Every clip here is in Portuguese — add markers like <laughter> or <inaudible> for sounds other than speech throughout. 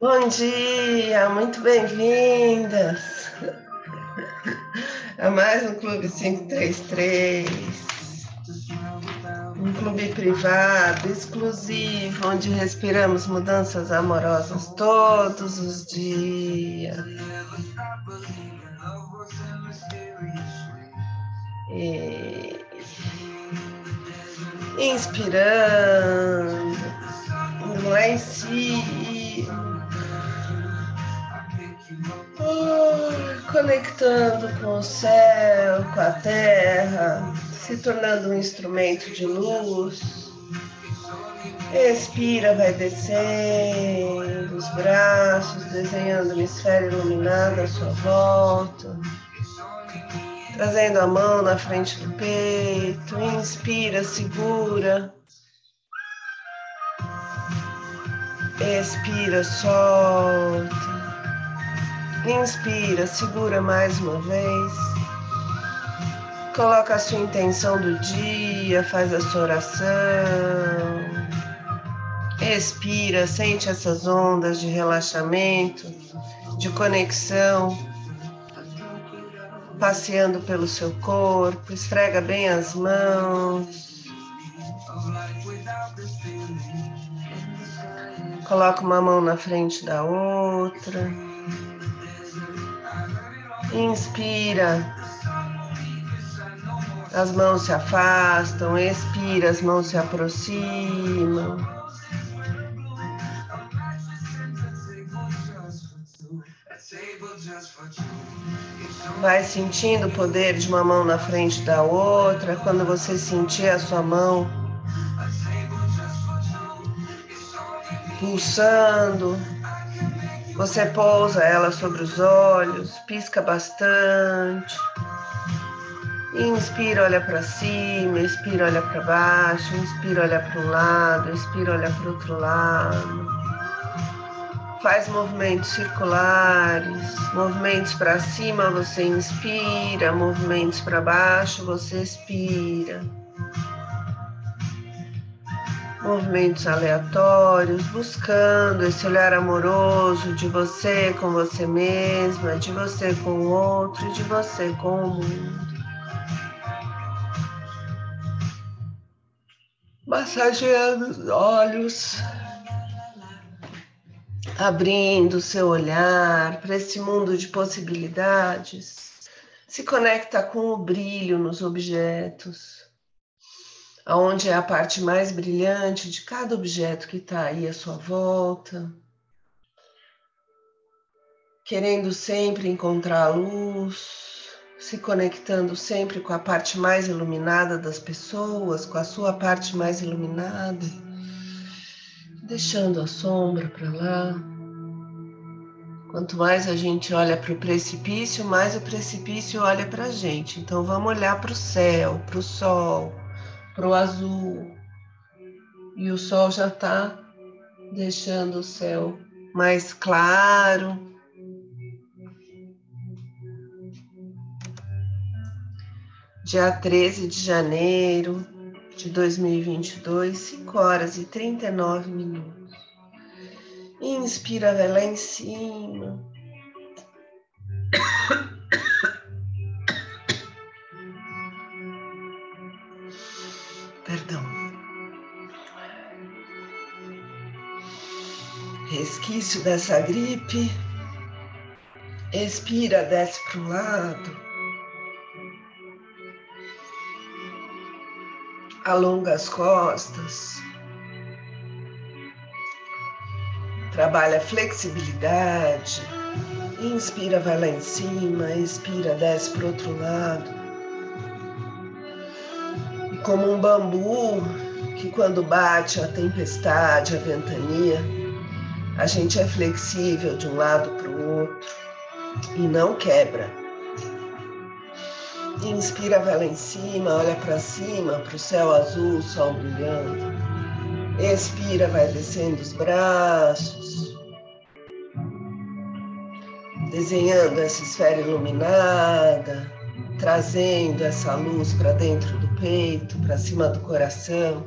Bom dia, muito bem-vindas a mais um Clube 533. Um clube privado, exclusivo, onde respiramos mudanças amorosas todos os dias. E... Inspirando, lá em cima conectando com o céu, com a terra, se tornando um instrumento de luz. Expira, vai descendo os braços, desenhando uma esfera iluminada à sua volta. Trazendo a mão na frente do peito. Inspira, segura. Expira, solta. Inspira, segura mais uma vez. Coloca a sua intenção do dia, faz a sua oração. Expira, sente essas ondas de relaxamento, de conexão, passeando pelo seu corpo. Esfrega bem as mãos. Coloca uma mão na frente da outra. Inspira. As mãos se afastam, expira, as mãos se aproximam. Vai sentindo o poder de uma mão na frente da outra. Quando você sentir a sua mão pulsando, você pousa ela sobre os olhos, pisca bastante. Inspira, olha para cima, expira, olha para baixo, inspira, olha para um lado, expira, olha para outro lado. Faz movimentos circulares, movimentos para cima você inspira, movimentos para baixo você expira movimentos aleatórios, buscando esse olhar amoroso de você com você mesma, de você com o outro, de você com o mundo. Massageando os olhos, abrindo seu olhar para esse mundo de possibilidades, se conecta com o brilho nos objetos aonde é a parte mais brilhante de cada objeto que está aí à sua volta, querendo sempre encontrar a luz, se conectando sempre com a parte mais iluminada das pessoas, com a sua parte mais iluminada, deixando a sombra para lá. Quanto mais a gente olha para o precipício, mais o precipício olha para a gente. Então vamos olhar para o céu, para o sol, para o azul. E o sol já está deixando o céu mais claro. Dia 13 de janeiro de 2022, 5 horas e 39 minutos. Inspira, vai em cima. Resquício dessa gripe. Expira, desce para o lado. Alonga as costas. Trabalha flexibilidade. Inspira, vai lá em cima. Expira, desce para o outro lado como um bambu que quando bate a tempestade, a ventania, a gente é flexível de um lado para o outro e não quebra. Inspira, vai lá em cima, olha para cima, para o céu azul, sol brilhando. Expira, vai descendo os braços, desenhando essa esfera iluminada, trazendo essa luz para dentro do peito, para cima do coração.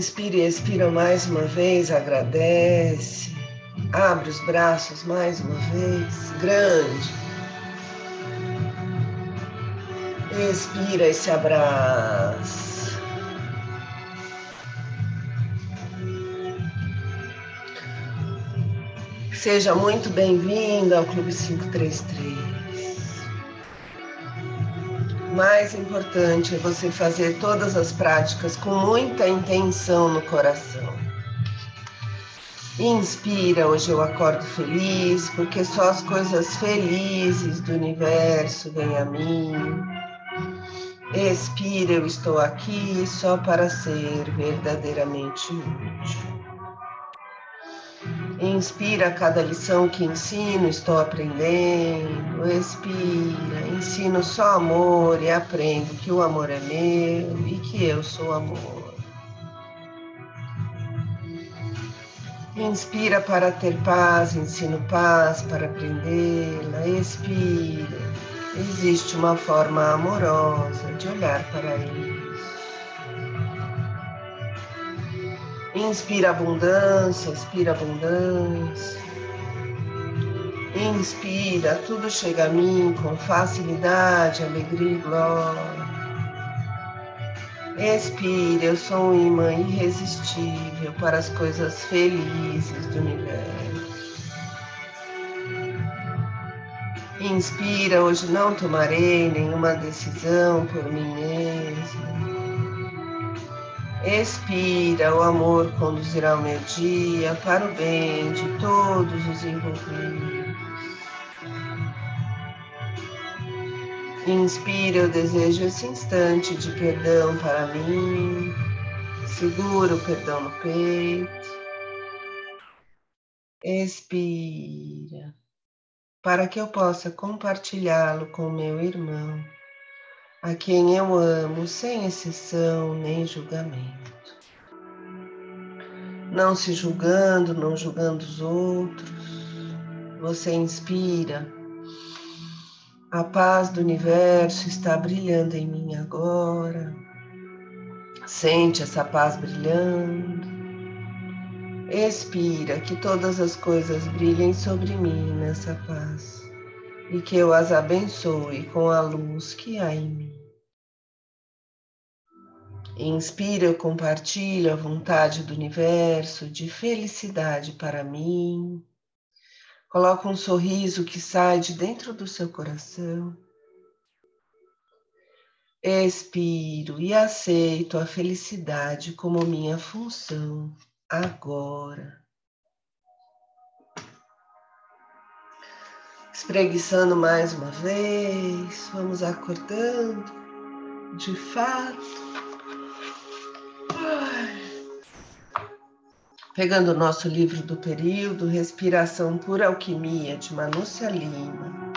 Inspira e expira mais uma vez, agradece. Abre os braços mais uma vez, grande. Expira e se abraça. Seja muito bem-vindo ao Clube 533 mais importante é você fazer todas as práticas com muita intenção no coração. Inspira, hoje eu acordo feliz, porque só as coisas felizes do universo vêm a mim. Expira, eu estou aqui só para ser verdadeiramente útil. Inspira cada lição que ensino, estou aprendendo. Expira, ensino só amor e aprendo que o amor é meu e que eu sou amor. Inspira para ter paz, ensino paz para aprendê-la. Expira. Existe uma forma amorosa de olhar para ele. Inspira abundância, expira abundância. Inspira, tudo chega a mim com facilidade, alegria e glória. Expira, eu sou um imã irresistível para as coisas felizes do universo. Inspira, hoje não tomarei nenhuma decisão por mim mesma. Expira, o amor conduzirá o meu dia para o bem de todos os envolvidos. Inspira, eu desejo esse instante de perdão para mim. Segura o perdão no peito. Expira, para que eu possa compartilhá-lo com meu irmão a quem eu amo sem exceção nem julgamento. Não se julgando, não julgando os outros, você inspira. A paz do universo está brilhando em mim agora. Sente essa paz brilhando. Expira que todas as coisas brilhem sobre mim nessa paz e que eu as abençoe com a luz que há em mim. Inspira, compartilho a vontade do universo de felicidade para mim. Coloca um sorriso que sai de dentro do seu coração. Expiro e aceito a felicidade como minha função agora. espreguiçando mais uma vez, vamos acordando de fato. Pegando o nosso livro do período, Respiração por Alquimia, de Manúcia Lima.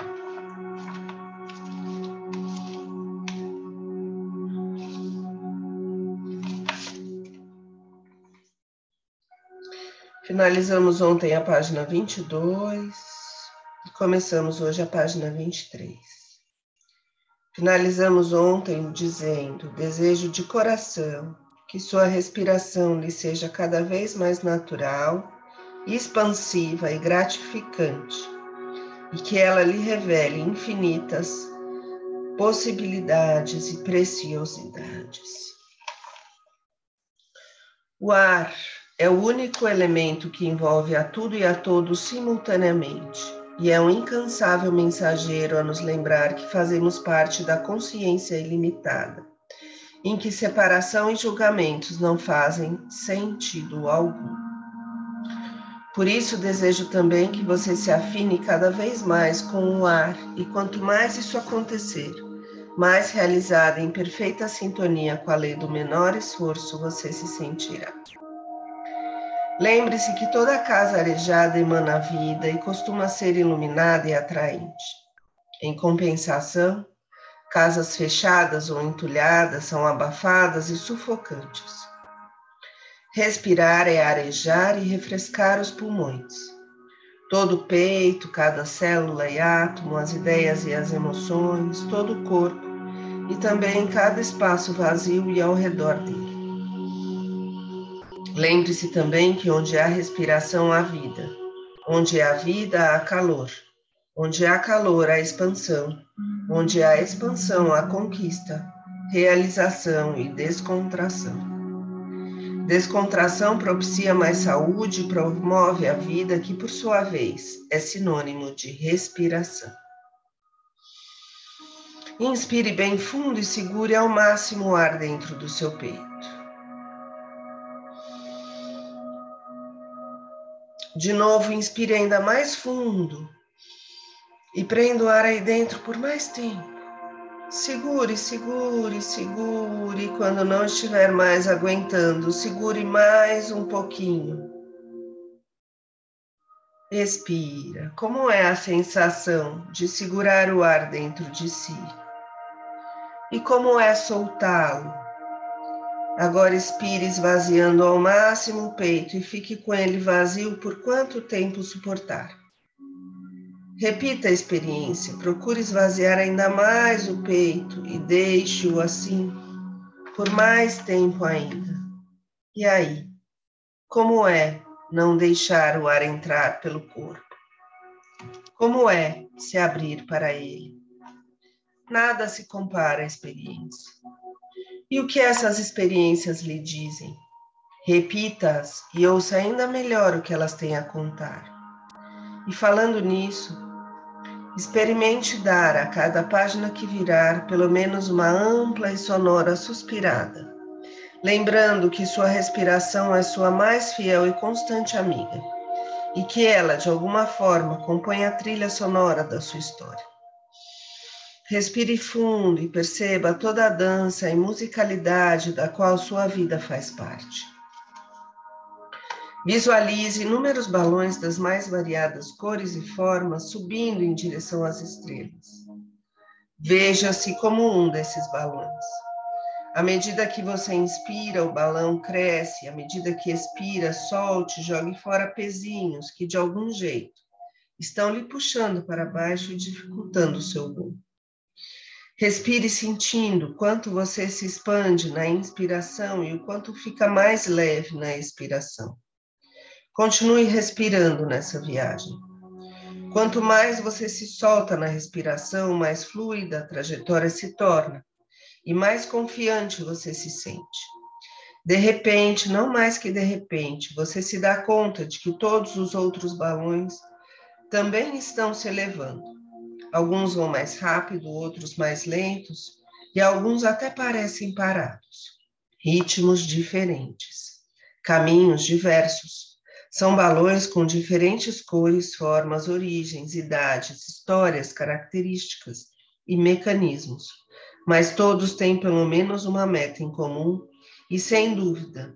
Finalizamos ontem a página 22. E começamos hoje a página 23. Finalizamos ontem dizendo: desejo de coração que sua respiração lhe seja cada vez mais natural, expansiva e gratificante, e que ela lhe revele infinitas possibilidades e preciosidades. O ar é o único elemento que envolve a tudo e a todos simultaneamente e é um incansável mensageiro a nos lembrar que fazemos parte da consciência ilimitada, em que separação e julgamentos não fazem sentido algum. Por isso, desejo também que você se afine cada vez mais com o ar, e quanto mais isso acontecer, mais realizada em perfeita sintonia com a lei do menor esforço você se sentirá. Lembre-se que toda casa arejada emana vida e costuma ser iluminada e atraente. Em compensação, casas fechadas ou entulhadas são abafadas e sufocantes. Respirar é arejar e refrescar os pulmões. Todo o peito, cada célula e átomo, as ideias e as emoções, todo o corpo e também cada espaço vazio e ao redor dele. Lembre-se também que onde há respiração há vida, onde há vida há calor, onde há calor há expansão, onde há expansão há conquista, realização e descontração. Descontração propicia mais saúde e promove a vida, que por sua vez é sinônimo de respiração. Inspire bem fundo e segure ao máximo o ar dentro do seu peito. De novo, inspire ainda mais fundo e prenda o ar aí dentro por mais tempo. Segure, segure, segure. Quando não estiver mais aguentando, segure mais um pouquinho. Expira. Como é a sensação de segurar o ar dentro de si? E como é soltá-lo? Agora expire esvaziando ao máximo o peito e fique com ele vazio por quanto tempo suportar. Repita a experiência, procure esvaziar ainda mais o peito e deixe-o assim por mais tempo ainda. E aí, como é não deixar o ar entrar pelo corpo? Como é se abrir para ele? Nada se compara à experiência. E o que essas experiências lhe dizem? Repita-as e ouça ainda melhor o que elas têm a contar. E falando nisso, experimente dar a cada página que virar pelo menos uma ampla e sonora suspirada, lembrando que sua respiração é sua mais fiel e constante amiga, e que ela, de alguma forma, compõe a trilha sonora da sua história. Respire fundo e perceba toda a dança e musicalidade da qual sua vida faz parte. Visualize inúmeros balões das mais variadas cores e formas subindo em direção às estrelas. Veja-se como um desses balões. À medida que você inspira, o balão cresce, à medida que expira, solte, jogue fora pezinhos que, de algum jeito, estão lhe puxando para baixo e dificultando o seu voo. Respire sentindo quanto você se expande na inspiração e o quanto fica mais leve na expiração. Continue respirando nessa viagem. Quanto mais você se solta na respiração, mais fluida a trajetória se torna e mais confiante você se sente. De repente, não mais que de repente, você se dá conta de que todos os outros balões também estão se elevando Alguns vão mais rápido, outros mais lentos, e alguns até parecem parados. Ritmos diferentes, caminhos diversos. São balões com diferentes cores, formas, origens, idades, histórias, características e mecanismos, mas todos têm pelo menos uma meta em comum e, sem dúvida,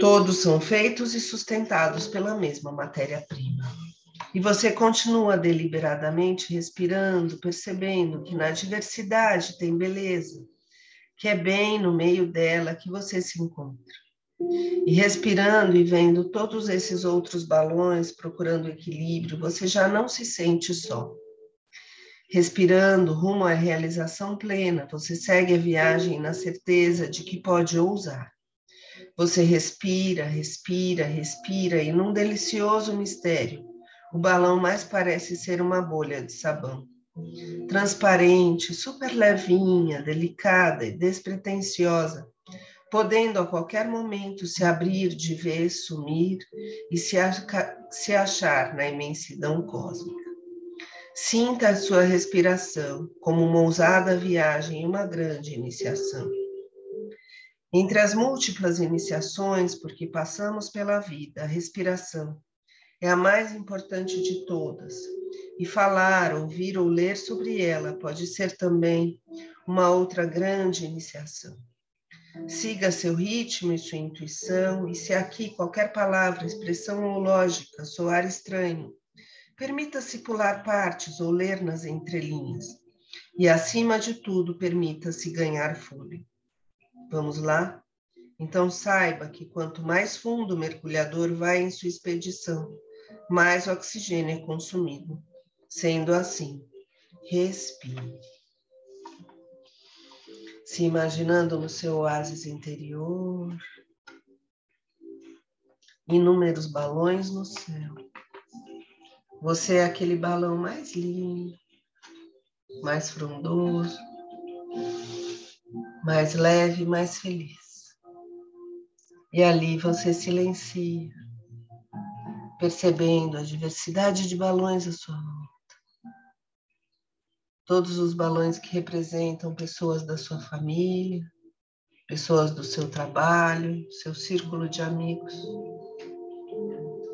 todos são feitos e sustentados pela mesma matéria-prima. E você continua deliberadamente respirando, percebendo que na diversidade tem beleza, que é bem no meio dela que você se encontra. E respirando e vendo todos esses outros balões procurando equilíbrio, você já não se sente só. Respirando rumo à realização plena, você segue a viagem na certeza de que pode ousar. Você respira, respira, respira e num delicioso mistério, o balão mais parece ser uma bolha de sabão. Transparente, super levinha, delicada e despretensiosa, podendo a qualquer momento se abrir de vez, sumir e se, se achar na imensidão cósmica. Sinta a sua respiração como uma ousada viagem e uma grande iniciação. Entre as múltiplas iniciações por que passamos pela vida, a respiração é a mais importante de todas. E falar, ouvir ou ler sobre ela pode ser também uma outra grande iniciação. Siga seu ritmo e sua intuição, e se aqui qualquer palavra, expressão ou lógica soar estranho, permita-se pular partes ou ler nas entrelinhas. E, acima de tudo, permita-se ganhar fôlego. Vamos lá? Então, saiba que quanto mais fundo o mergulhador vai em sua expedição, mais oxigênio é consumido. Sendo assim, respire. Se imaginando no seu oásis interior, inúmeros balões no céu. Você é aquele balão mais lindo, mais frondoso, mais leve, mais feliz. E ali você silencia, percebendo a diversidade de balões à sua volta. Todos os balões que representam pessoas da sua família, pessoas do seu trabalho, seu círculo de amigos.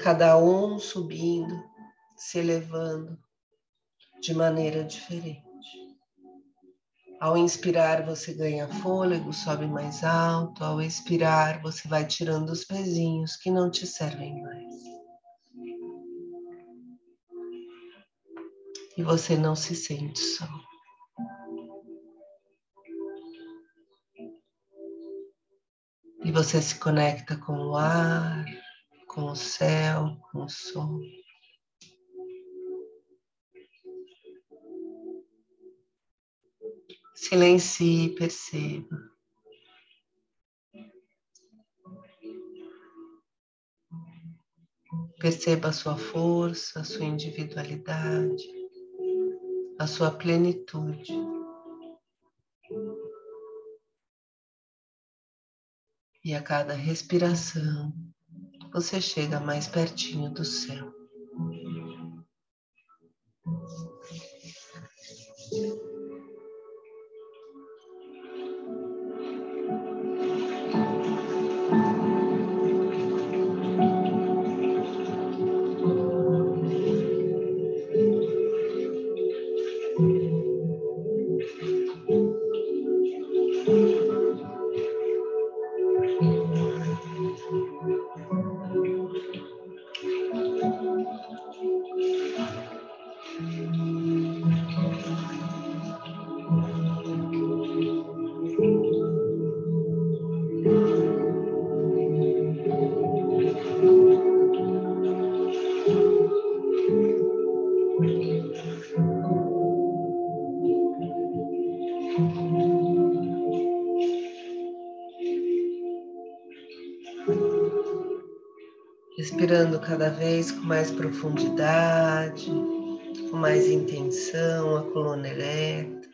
Cada um subindo, se elevando de maneira diferente. Ao inspirar, você ganha fôlego, sobe mais alto. Ao expirar, você vai tirando os pezinhos que não te servem mais. E você não se sente só. E você se conecta com o ar, com o céu, com o sol. Silencie perceba. Perceba a sua força, a sua individualidade, a sua plenitude. E a cada respiração, você chega mais pertinho do céu. Vez com mais profundidade, com mais intenção, a coluna ereta.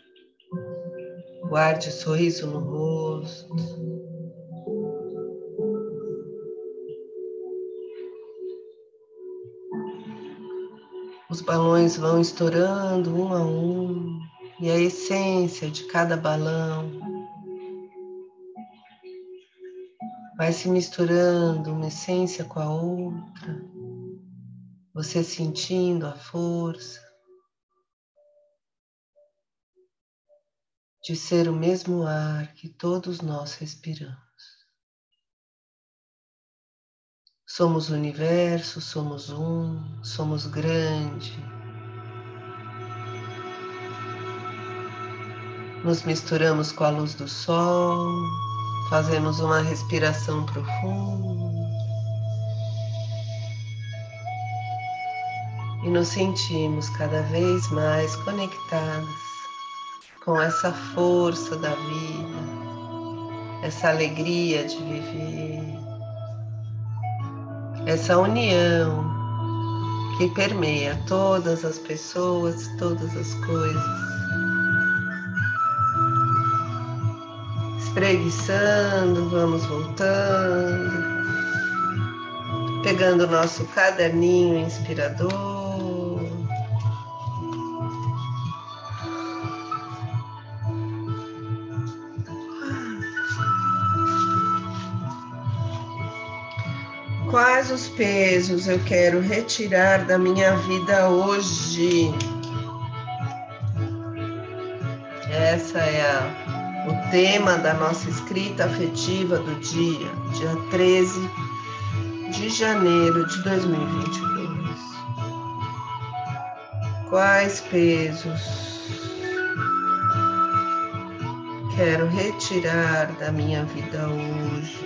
Guarde o sorriso no rosto. Os balões vão estourando um a um, e a essência de cada balão vai se misturando uma essência com a outra, você sentindo a força de ser o mesmo ar que todos nós respiramos. Somos universo, somos um, somos grande. Nos misturamos com a luz do sol, Fazemos uma respiração profunda e nos sentimos cada vez mais conectados com essa força da vida, essa alegria de viver, essa união que permeia todas as pessoas, todas as coisas. espreguiçando, vamos voltando, pegando o nosso caderninho inspirador. Quais os pesos eu quero retirar da minha vida hoje? Essa é a o tema da nossa escrita afetiva do dia, dia 13 de janeiro de 2022. Quais pesos quero retirar da minha vida hoje?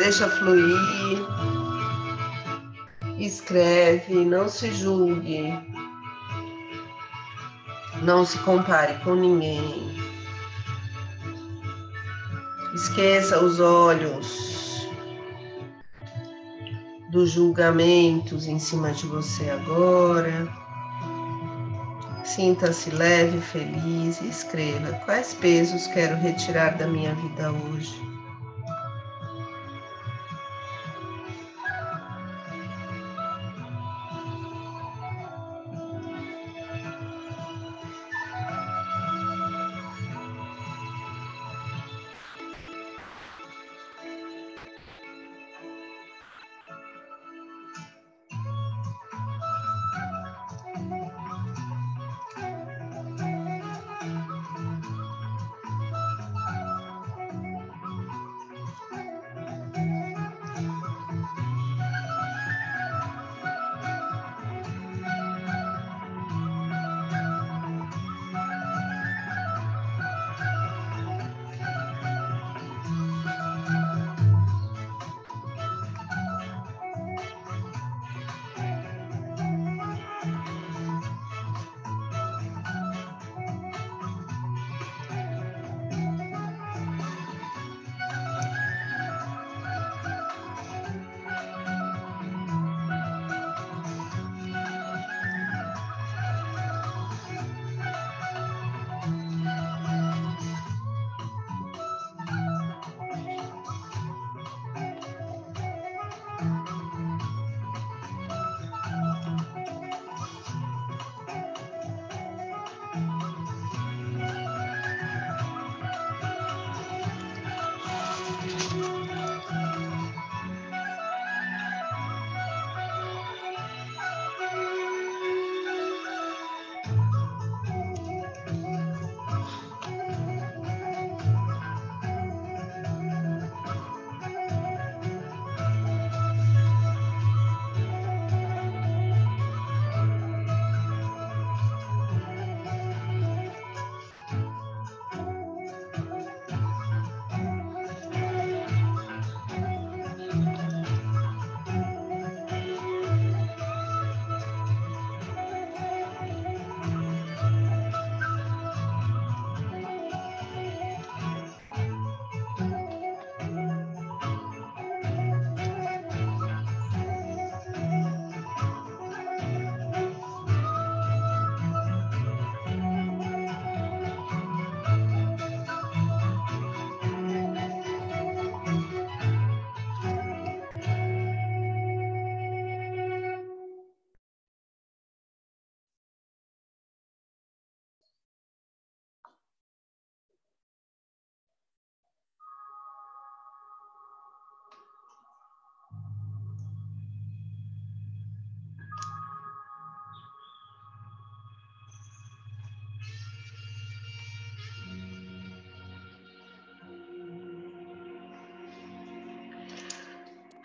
Deixa fluir escreve, não se julgue. Não se compare com ninguém. Esqueça os olhos dos julgamentos em cima de você agora. Sinta-se leve, feliz e escreva quais pesos quero retirar da minha vida hoje.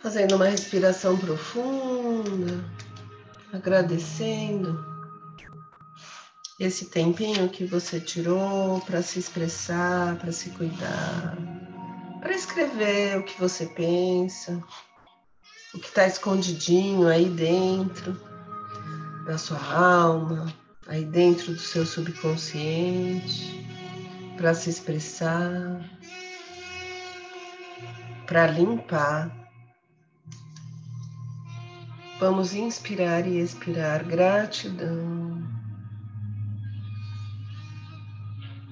Fazendo uma respiração profunda, agradecendo esse tempinho que você tirou para se expressar, para se cuidar, para escrever o que você pensa, o que está escondidinho aí dentro da sua alma, aí dentro do seu subconsciente, para se expressar, para limpar Vamos inspirar e expirar gratidão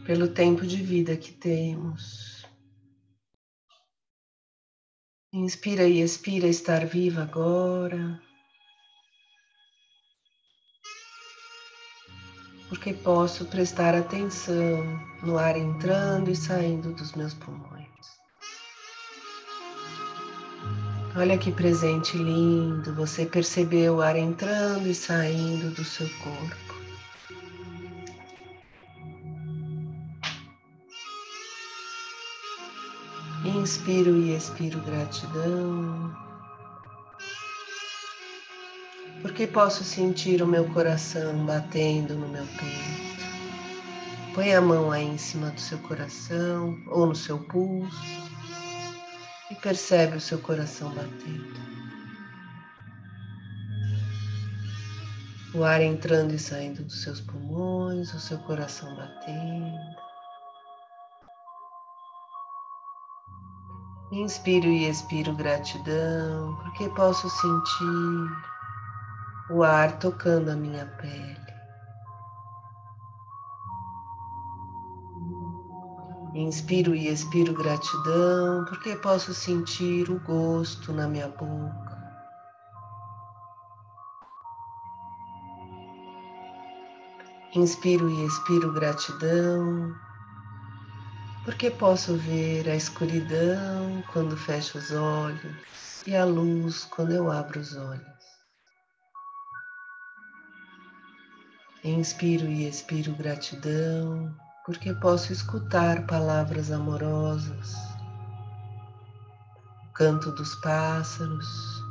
pelo tempo de vida que temos. Inspira e expira estar viva agora. Porque posso prestar atenção no ar entrando e saindo dos meus pulmões. Olha que presente lindo, você percebeu o ar entrando e saindo do seu corpo. Inspiro e expiro gratidão, porque posso sentir o meu coração batendo no meu peito. Põe a mão aí em cima do seu coração ou no seu pulso percebe o seu coração batendo. O ar entrando e saindo dos seus pulmões, o seu coração batendo. Inspiro e expiro gratidão, porque posso sentir o ar tocando a minha pele. Inspiro e expiro gratidão, porque posso sentir o gosto na minha boca. Inspiro e expiro gratidão, porque posso ver a escuridão quando fecho os olhos e a luz quando eu abro os olhos. Inspiro e expiro gratidão, porque posso escutar palavras amorosas, o canto dos pássaros,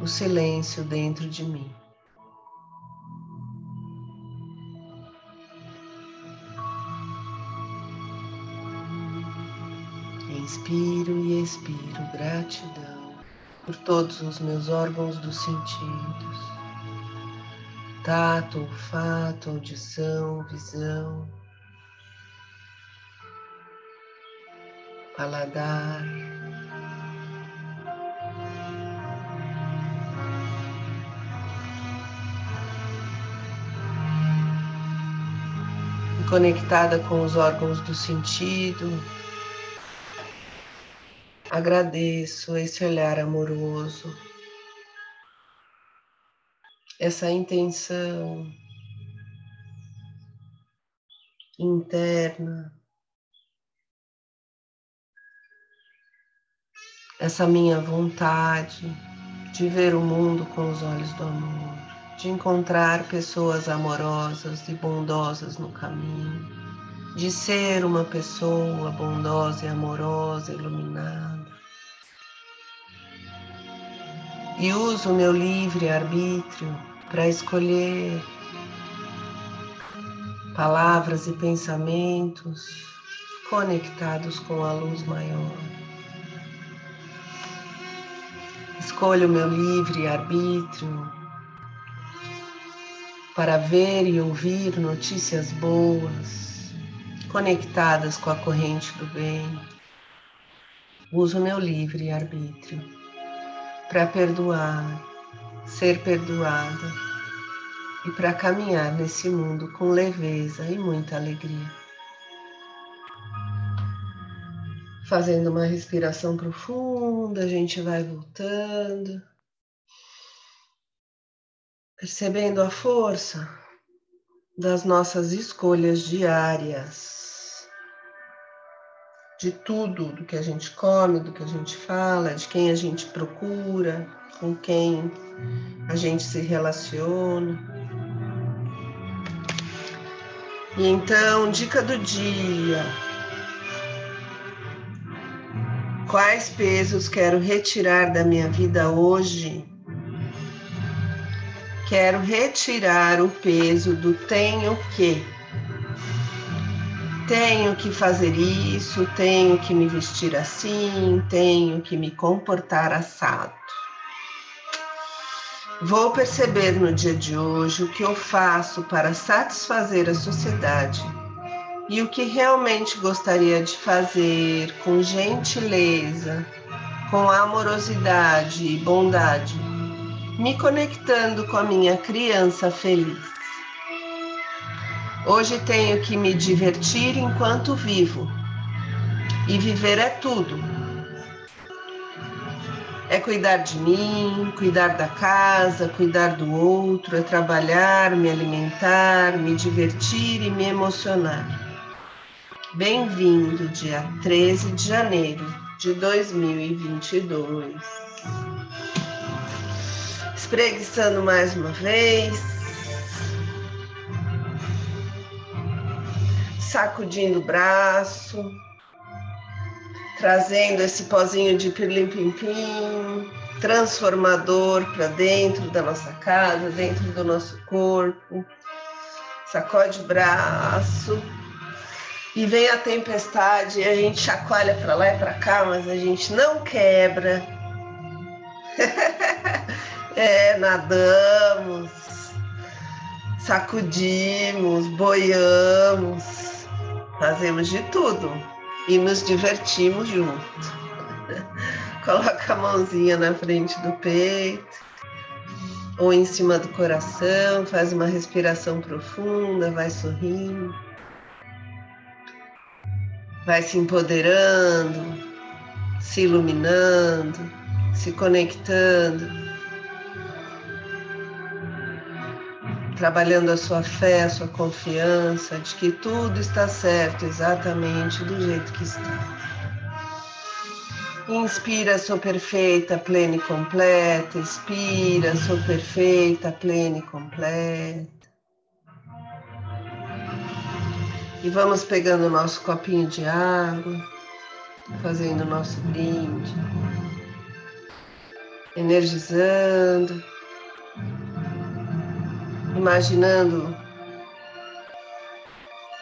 o silêncio dentro de mim. Inspiro e expiro gratidão por todos os meus órgãos dos sentidos tato, olfato, audição, visão, paladar. conectada com os órgãos do sentido. Agradeço esse olhar amoroso essa intenção interna, essa minha vontade de ver o mundo com os olhos do amor, de encontrar pessoas amorosas e bondosas no caminho, de ser uma pessoa bondosa e amorosa, iluminada. e uso o meu livre arbítrio para escolher palavras e pensamentos conectados com a luz maior. Escolho o meu livre arbítrio para ver e ouvir notícias boas, conectadas com a corrente do bem. Uso meu livre arbítrio para perdoar, ser perdoada e para caminhar nesse mundo com leveza e muita alegria. Fazendo uma respiração profunda, a gente vai voltando, percebendo a força das nossas escolhas diárias de tudo, do que a gente come, do que a gente fala, de quem a gente procura, com quem a gente se relaciona. E então, dica do dia. Quais pesos quero retirar da minha vida hoje? Quero retirar o peso do tenho que tenho que fazer isso, tenho que me vestir assim, tenho que me comportar assado. Vou perceber no dia de hoje o que eu faço para satisfazer a sociedade e o que realmente gostaria de fazer com gentileza, com amorosidade e bondade, me conectando com a minha criança feliz. Hoje tenho que me divertir enquanto vivo. E viver é tudo. É cuidar de mim, cuidar da casa, cuidar do outro, é trabalhar, me alimentar, me divertir e me emocionar. Bem-vindo, dia 13 de janeiro de 2022. Espreguiçando mais uma vez sacudindo o braço, trazendo esse pozinho de pirlim-pim-pim, transformador para dentro da nossa casa, dentro do nosso corpo. Sacode o braço e vem a tempestade e a gente chacoalha para lá e para cá, mas a gente não quebra. <laughs> É, nadamos, sacudimos, boiamos, fazemos de tudo. E nos divertimos junto. <laughs> Coloca a mãozinha na frente do peito. Ou em cima do coração, faz uma respiração profunda, vai sorrindo, vai se empoderando, se iluminando, se conectando, trabalhando a sua fé, a sua confiança de que tudo está certo exatamente do jeito que está. Inspira, sou perfeita, plena e completa. Expira, sou perfeita, plena e completa. E vamos pegando o nosso copinho de água, fazendo o nosso brinde, energizando, imaginando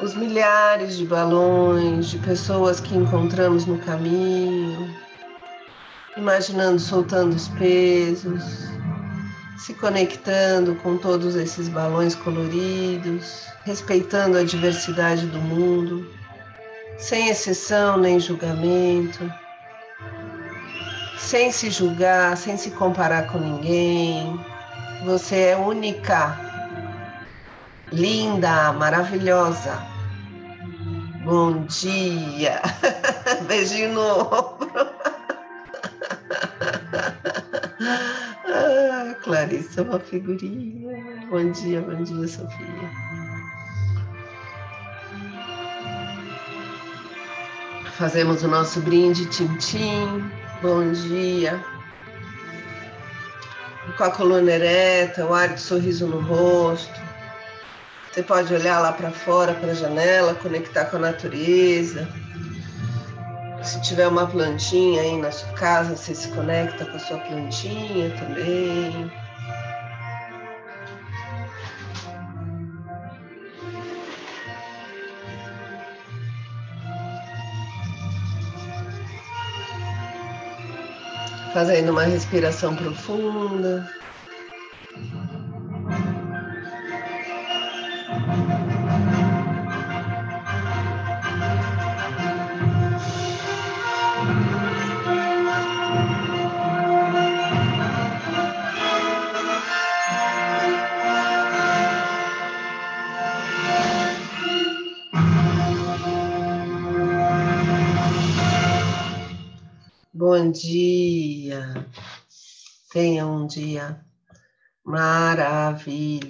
os milhares de balões, de pessoas que encontramos no caminho, imaginando soltando os pesos, se conectando com todos esses balões coloridos, respeitando a diversidade do mundo, sem exceção nem julgamento, sem se julgar, sem se comparar com ninguém. Você é única, linda, maravilhosa. Bom dia. <laughs> Beijinho no ombro. ah, Clarissa, é uma figurinha. Bom dia, bom dia, Sofia. Fazemos o nosso brinde, Tintim. Bom dia. Com a coluna ereta, o ar de sorriso no rosto. Você pode olhar lá para fora, para a janela, conectar com a natureza se tiver uma plantinha aí na sua casa, você se conecta com a sua plantinha também. Fazendo uma respiração profunda. Dia. Maravilhoso.